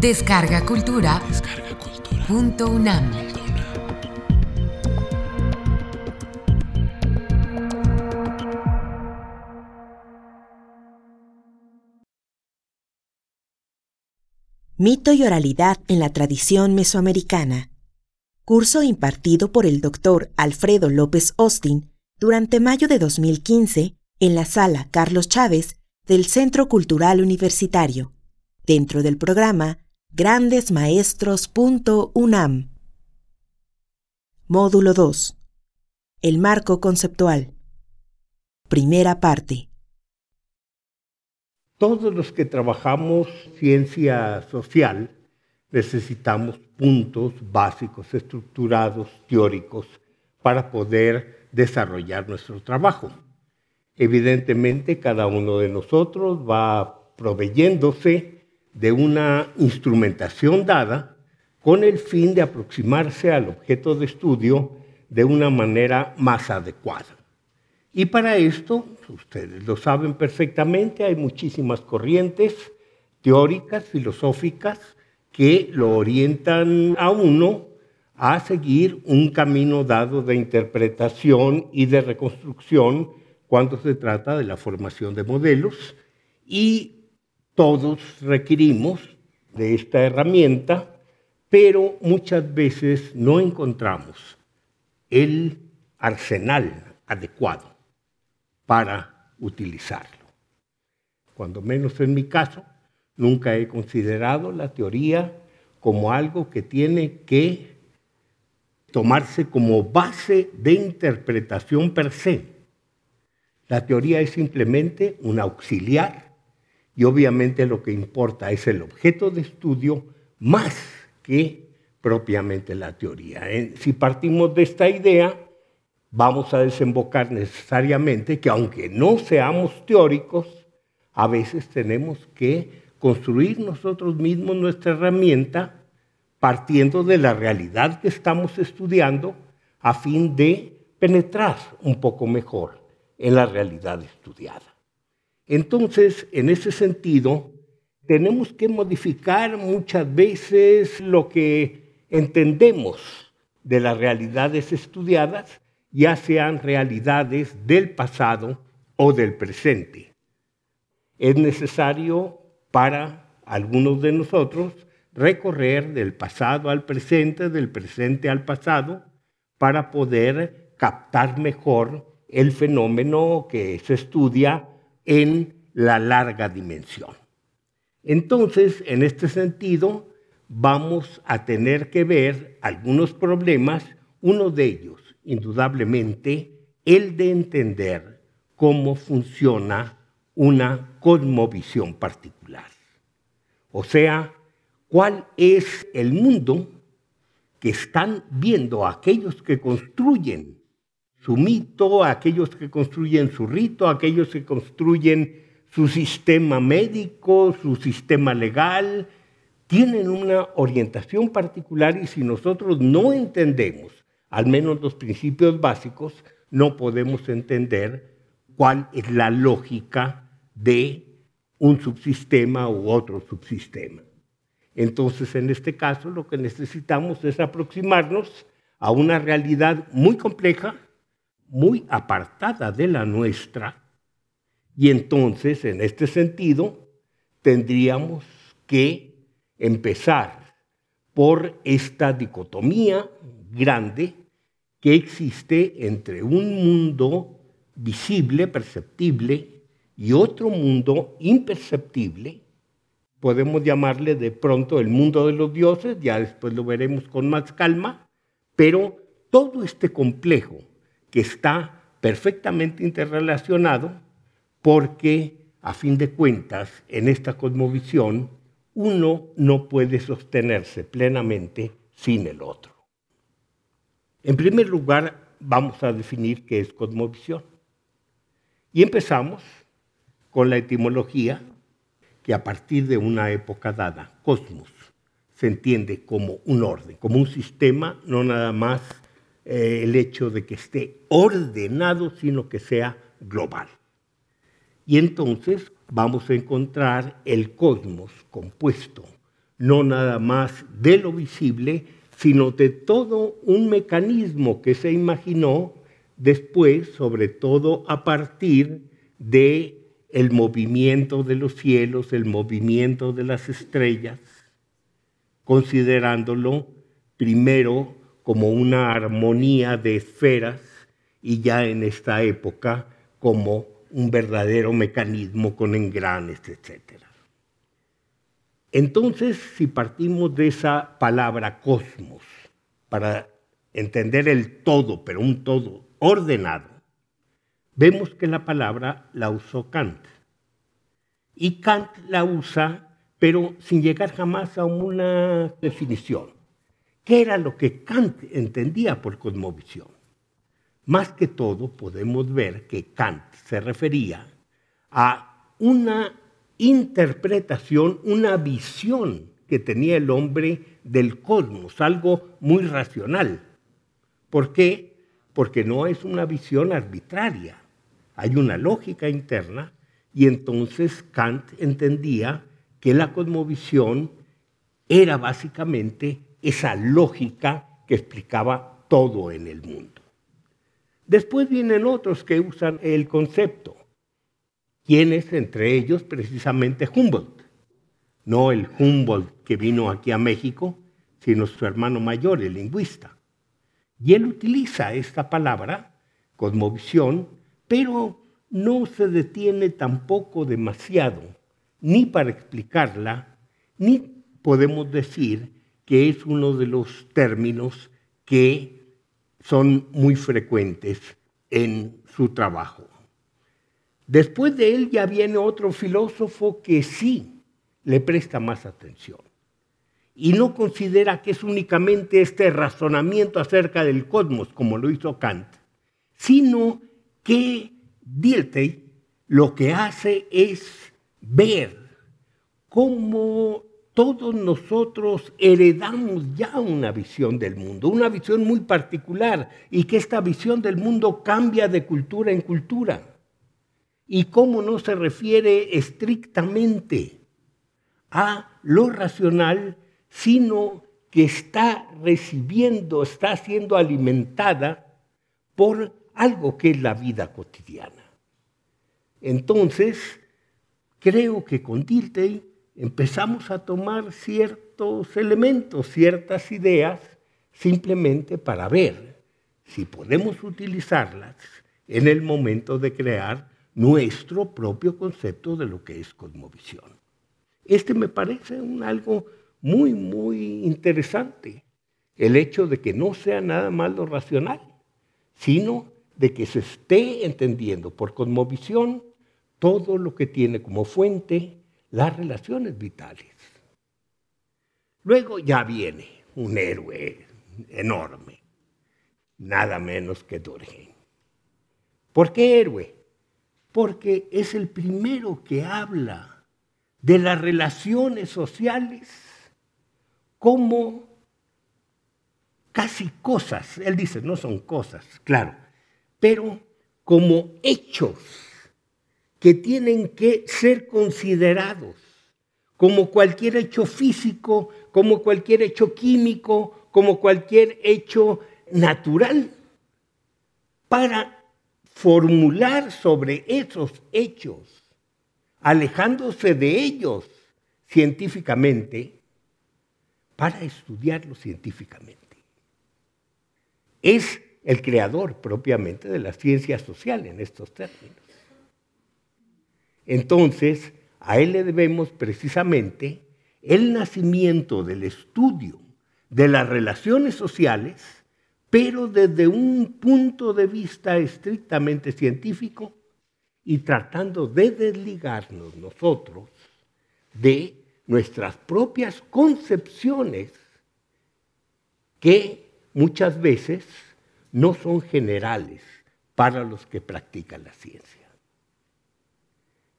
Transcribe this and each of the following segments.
Descarga Cultura. Punto UNAM. Mito y oralidad en la tradición mesoamericana. Curso impartido por el doctor Alfredo López Austin durante mayo de 2015 en la sala Carlos Chávez del Centro Cultural Universitario, dentro del programa grandesmaestros.unam. Módulo 2. El marco conceptual. Primera parte. Todos los que trabajamos ciencia social necesitamos puntos básicos, estructurados, teóricos, para poder desarrollar nuestro trabajo. Evidentemente, cada uno de nosotros va proveyéndose de una instrumentación dada con el fin de aproximarse al objeto de estudio de una manera más adecuada. Y para esto, ustedes lo saben perfectamente, hay muchísimas corrientes teóricas, filosóficas, que lo orientan a uno a seguir un camino dado de interpretación y de reconstrucción cuando se trata de la formación de modelos y todos requerimos de esta herramienta, pero muchas veces no encontramos el arsenal adecuado para utilizarlo. Cuando menos en mi caso, nunca he considerado la teoría como algo que tiene que tomarse como base de interpretación per se. La teoría es simplemente un auxiliar y obviamente lo que importa es el objeto de estudio más que propiamente la teoría. ¿eh? Si partimos de esta idea, vamos a desembocar necesariamente que aunque no seamos teóricos, a veces tenemos que construir nosotros mismos nuestra herramienta partiendo de la realidad que estamos estudiando a fin de penetrar un poco mejor en la realidad estudiada. Entonces, en ese sentido, tenemos que modificar muchas veces lo que entendemos de las realidades estudiadas, ya sean realidades del pasado o del presente. Es necesario para algunos de nosotros recorrer del pasado al presente, del presente al pasado, para poder captar mejor el fenómeno que se estudia en la larga dimensión. Entonces, en este sentido, vamos a tener que ver algunos problemas, uno de ellos, indudablemente, el de entender cómo funciona una cosmovisión particular. O sea, cuál es el mundo que están viendo aquellos que construyen su mito, aquellos que construyen su rito, aquellos que construyen su sistema médico, su sistema legal, tienen una orientación particular y si nosotros no entendemos al menos los principios básicos, no podemos entender cuál es la lógica de un subsistema u otro subsistema. Entonces, en este caso, lo que necesitamos es aproximarnos a una realidad muy compleja, muy apartada de la nuestra, y entonces, en este sentido, tendríamos que empezar por esta dicotomía grande que existe entre un mundo visible, perceptible, y otro mundo imperceptible. Podemos llamarle de pronto el mundo de los dioses, ya después lo veremos con más calma, pero todo este complejo que está perfectamente interrelacionado porque, a fin de cuentas, en esta cosmovisión, uno no puede sostenerse plenamente sin el otro. En primer lugar, vamos a definir qué es cosmovisión. Y empezamos con la etimología, que a partir de una época dada, cosmos, se entiende como un orden, como un sistema, no nada más eh, el hecho de que esté ordenado, sino que sea global. Y entonces vamos a encontrar el cosmos compuesto no nada más de lo visible, sino de todo un mecanismo que se imaginó después, sobre todo a partir de el movimiento de los cielos, el movimiento de las estrellas, considerándolo primero como una armonía de esferas y ya en esta época como un verdadero mecanismo con engranes, etc. Entonces, si partimos de esa palabra cosmos para entender el todo, pero un todo ordenado, vemos que la palabra la usó Kant. Y Kant la usa, pero sin llegar jamás a una definición. ¿Qué era lo que Kant entendía por cosmovisión? Más que todo podemos ver que Kant se refería a una interpretación, una visión que tenía el hombre del cosmos, algo muy racional. ¿Por qué? Porque no es una visión arbitraria, hay una lógica interna y entonces Kant entendía que la cosmovisión era básicamente esa lógica que explicaba todo en el mundo. Después vienen otros que usan el concepto. ¿Quiénes? Entre ellos precisamente Humboldt. No el Humboldt que vino aquí a México, sino su hermano mayor, el lingüista. Y él utiliza esta palabra, cosmovisión, pero no se detiene tampoco demasiado, ni para explicarla, ni podemos decir que es uno de los términos que son muy frecuentes en su trabajo. Después de él ya viene otro filósofo que sí le presta más atención y no considera que es únicamente este razonamiento acerca del cosmos, como lo hizo Kant, sino que Dilthey lo que hace es ver cómo todos nosotros heredamos ya una visión del mundo, una visión muy particular, y que esta visión del mundo cambia de cultura en cultura. Y cómo no se refiere estrictamente a lo racional, sino que está recibiendo, está siendo alimentada por algo que es la vida cotidiana. Entonces, creo que con Dilthey empezamos a tomar ciertos elementos, ciertas ideas, simplemente para ver si podemos utilizarlas en el momento de crear nuestro propio concepto de lo que es cosmovisión. Este me parece un algo muy, muy interesante, el hecho de que no sea nada más lo racional, sino de que se esté entendiendo por cosmovisión todo lo que tiene como fuente las relaciones vitales. Luego ya viene un héroe enorme, nada menos que Durkheim. ¿Por qué héroe? Porque es el primero que habla de las relaciones sociales como casi cosas. Él dice, no son cosas, claro, pero como hechos que tienen que ser considerados como cualquier hecho físico, como cualquier hecho químico, como cualquier hecho natural, para formular sobre esos hechos, alejándose de ellos científicamente, para estudiarlos científicamente. Es el creador propiamente de la ciencia social en estos términos. Entonces, a él le debemos precisamente el nacimiento del estudio de las relaciones sociales, pero desde un punto de vista estrictamente científico y tratando de desligarnos nosotros de nuestras propias concepciones que muchas veces no son generales para los que practican la ciencia.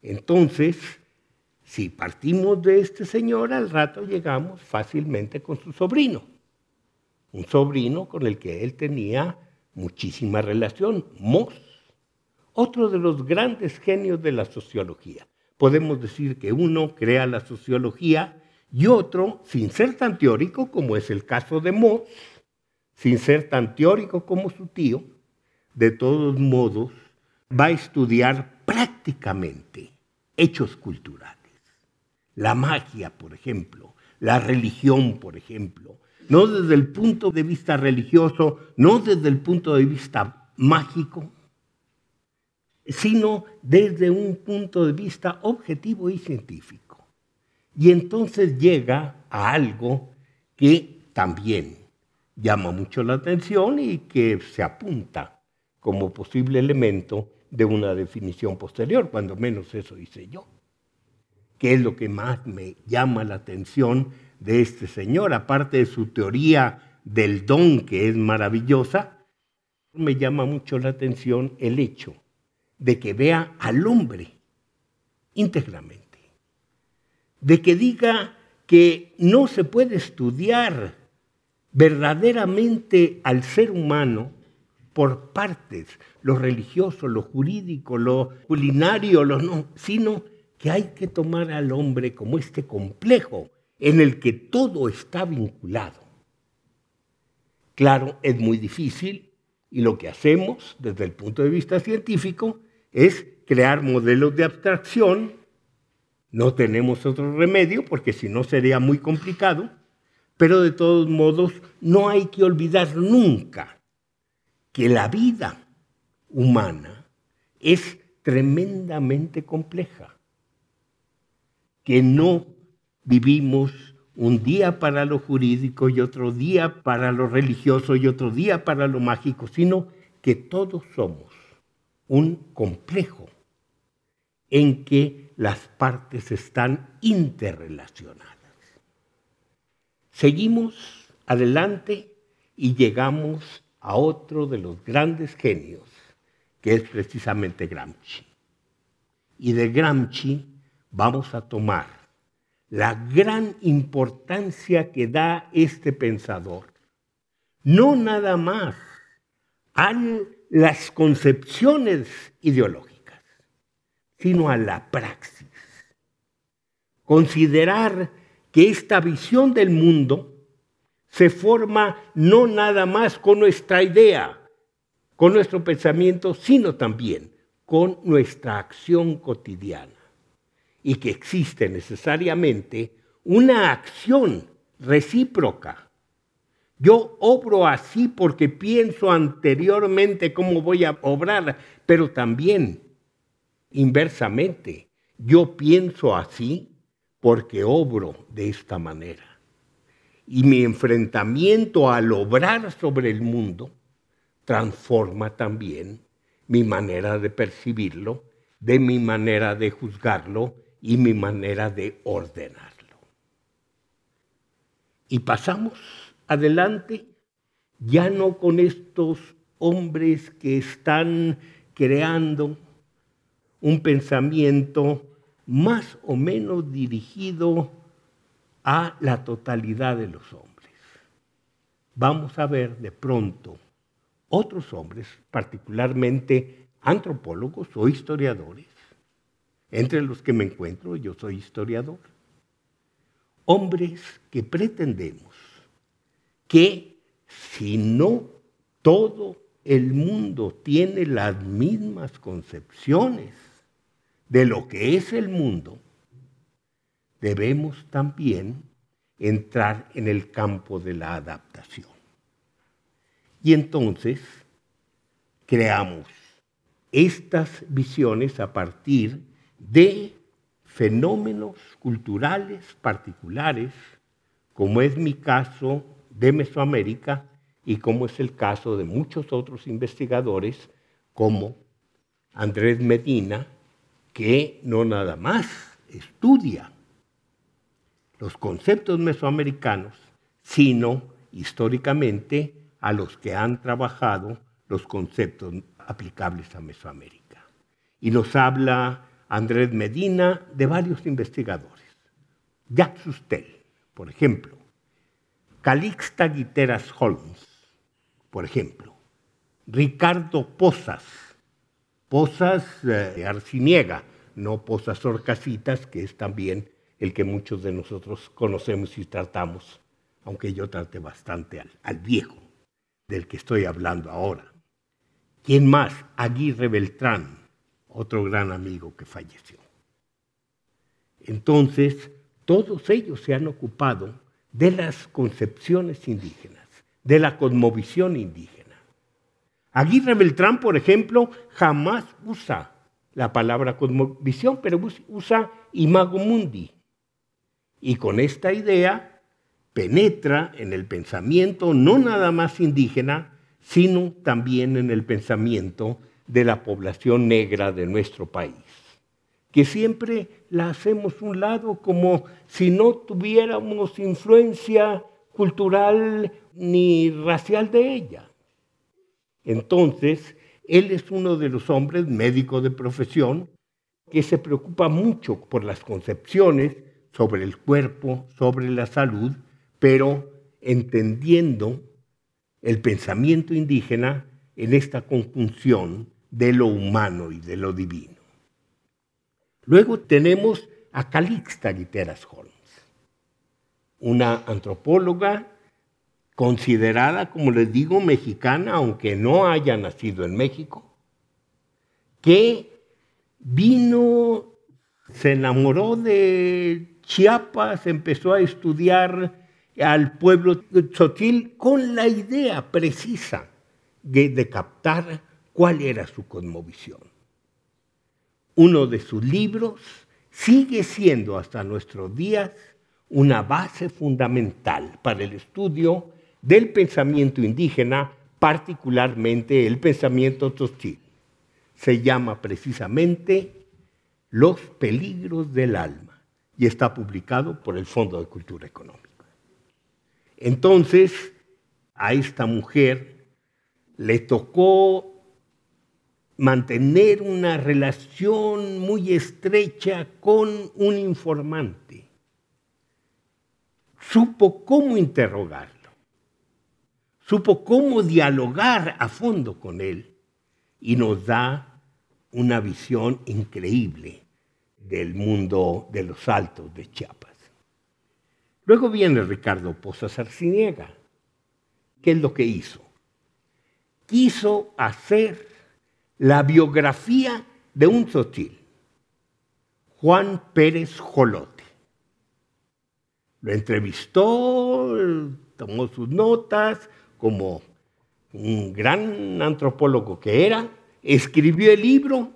Entonces, si partimos de este señor, al rato llegamos fácilmente con su sobrino. Un sobrino con el que él tenía muchísima relación, Moss, otro de los grandes genios de la sociología. Podemos decir que uno crea la sociología y otro sin ser tan teórico como es el caso de Moss, sin ser tan teórico como su tío, de todos modos va a estudiar prácticamente hechos culturales. La magia, por ejemplo, la religión, por ejemplo, no desde el punto de vista religioso, no desde el punto de vista mágico, sino desde un punto de vista objetivo y científico. Y entonces llega a algo que también llama mucho la atención y que se apunta como posible elemento de una definición posterior, cuando menos eso hice yo. ¿Qué es lo que más me llama la atención de este señor? Aparte de su teoría del don, que es maravillosa, me llama mucho la atención el hecho de que vea al hombre íntegramente, de que diga que no se puede estudiar verdaderamente al ser humano por partes, lo religioso, lo jurídico, lo culinario, lo no, sino que hay que tomar al hombre como este complejo en el que todo está vinculado. Claro, es muy difícil y lo que hacemos desde el punto de vista científico es crear modelos de abstracción. No tenemos otro remedio porque si no sería muy complicado, pero de todos modos no hay que olvidar nunca que la vida humana es tremendamente compleja, que no vivimos un día para lo jurídico y otro día para lo religioso y otro día para lo mágico, sino que todos somos un complejo en que las partes están interrelacionadas. Seguimos adelante y llegamos a otro de los grandes genios, que es precisamente Gramsci. Y de Gramsci vamos a tomar la gran importancia que da este pensador, no nada más a las concepciones ideológicas, sino a la praxis. Considerar que esta visión del mundo se forma no nada más con nuestra idea, con nuestro pensamiento, sino también con nuestra acción cotidiana. Y que existe necesariamente una acción recíproca. Yo obro así porque pienso anteriormente cómo voy a obrar, pero también inversamente, yo pienso así porque obro de esta manera. Y mi enfrentamiento al obrar sobre el mundo transforma también mi manera de percibirlo, de mi manera de juzgarlo y mi manera de ordenarlo. Y pasamos adelante ya no con estos hombres que están creando un pensamiento más o menos dirigido a la totalidad de los hombres. Vamos a ver de pronto otros hombres, particularmente antropólogos o historiadores, entre los que me encuentro, yo soy historiador, hombres que pretendemos que si no todo el mundo tiene las mismas concepciones de lo que es el mundo, debemos también entrar en el campo de la adaptación. Y entonces creamos estas visiones a partir de fenómenos culturales particulares, como es mi caso de Mesoamérica y como es el caso de muchos otros investigadores, como Andrés Medina, que no nada más estudia los conceptos mesoamericanos, sino históricamente a los que han trabajado los conceptos aplicables a Mesoamérica. Y nos habla Andrés Medina de varios investigadores. Jacques Sustel, por ejemplo, Calixta Guiteras Holmes, por ejemplo, Ricardo Posas, Posas eh, Arciniega, no Posas Orcasitas, que es también el que muchos de nosotros conocemos y tratamos, aunque yo trate bastante al, viejo, del que estoy hablando ahora. ¿Quién más? Aguirre Beltrán, otro gran amigo que falleció. Entonces, todos ellos se han ocupado de las concepciones indígenas, de la cosmovisión indígena. Aguirre Beltrán, por ejemplo, jamás usa la palabra cosmovisión, pero usa imago mundi. Y con esta idea penetra en el pensamiento no nada más indígena, sino también en el pensamiento de la población negra de nuestro país, que siempre la hacemos un lado como si no tuviéramos influencia cultural ni racial de ella. Entonces, él es uno de los hombres, médico de profesión, que se preocupa mucho por las concepciones sobre el cuerpo, sobre la salud, pero entendiendo el pensamiento indígena en esta conjunción de lo humano y de lo divino. Luego tenemos a Calixta Guiteras Holmes, una antropóloga considerada, como les digo, mexicana, aunque no haya nacido en México, que vino, se enamoró de Chiapas, empezó a estudiar al pueblo Tzotzil con la idea precisa de, captar cuál era su cosmovisión. Uno de sus libros sigue siendo hasta nuestros días una base fundamental para el estudio del pensamiento indígena, particularmente el pensamiento tostil. Se llama precisamente Los peligros del alma y está publicado por el Fondo de Cultura Económica. Entonces, a esta mujer le tocó mantener una relación muy estrecha con un informante. Supo cómo interrogar supo cómo dialogar a fondo con él y nos da una visión increíble del mundo de los altos de Chiapas. Luego viene Ricardo Pozas Arciniega. ¿Qué es lo que hizo? Quiso hacer la biografía de un sotil, Juan Pérez Jolote. Lo entrevistó, tomó sus notas, como un gran antropólogo que era, escribió el libro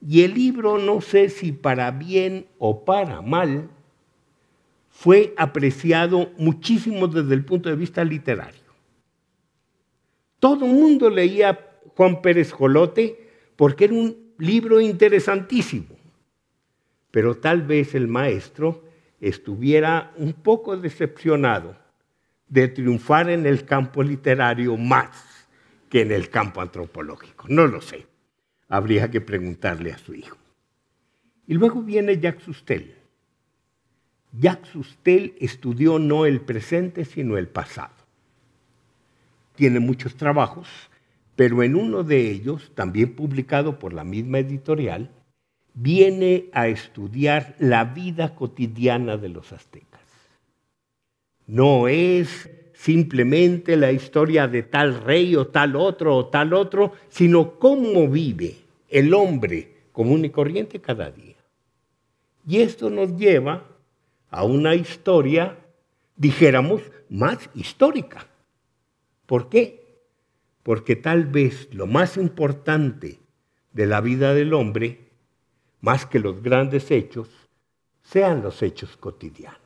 y el libro, no sé si para bien o para mal, fue apreciado muchísimo desde el punto de vista literario. Todo el mundo leía Juan Pérez Jolote porque era un libro interesantísimo, pero tal vez el maestro estuviera un poco decepcionado de triunfar en el campo literario más que en el campo antropológico. No lo sé. Habría que preguntarle a su hijo. Y luego viene Jacques Sustel. Jacques Sustel estudió no el presente, sino el pasado. Tiene muchos trabajos, pero en uno de ellos, también publicado por la misma editorial, viene a estudiar la vida cotidiana de los aztecas. No es simplemente la historia de tal rey o tal otro o tal otro, sino cómo vive el hombre común y corriente cada día. Y esto nos lleva a una historia, dijéramos, más histórica. ¿Por qué? Porque tal vez lo más importante de la vida del hombre, más que los grandes hechos, sean los hechos cotidianos.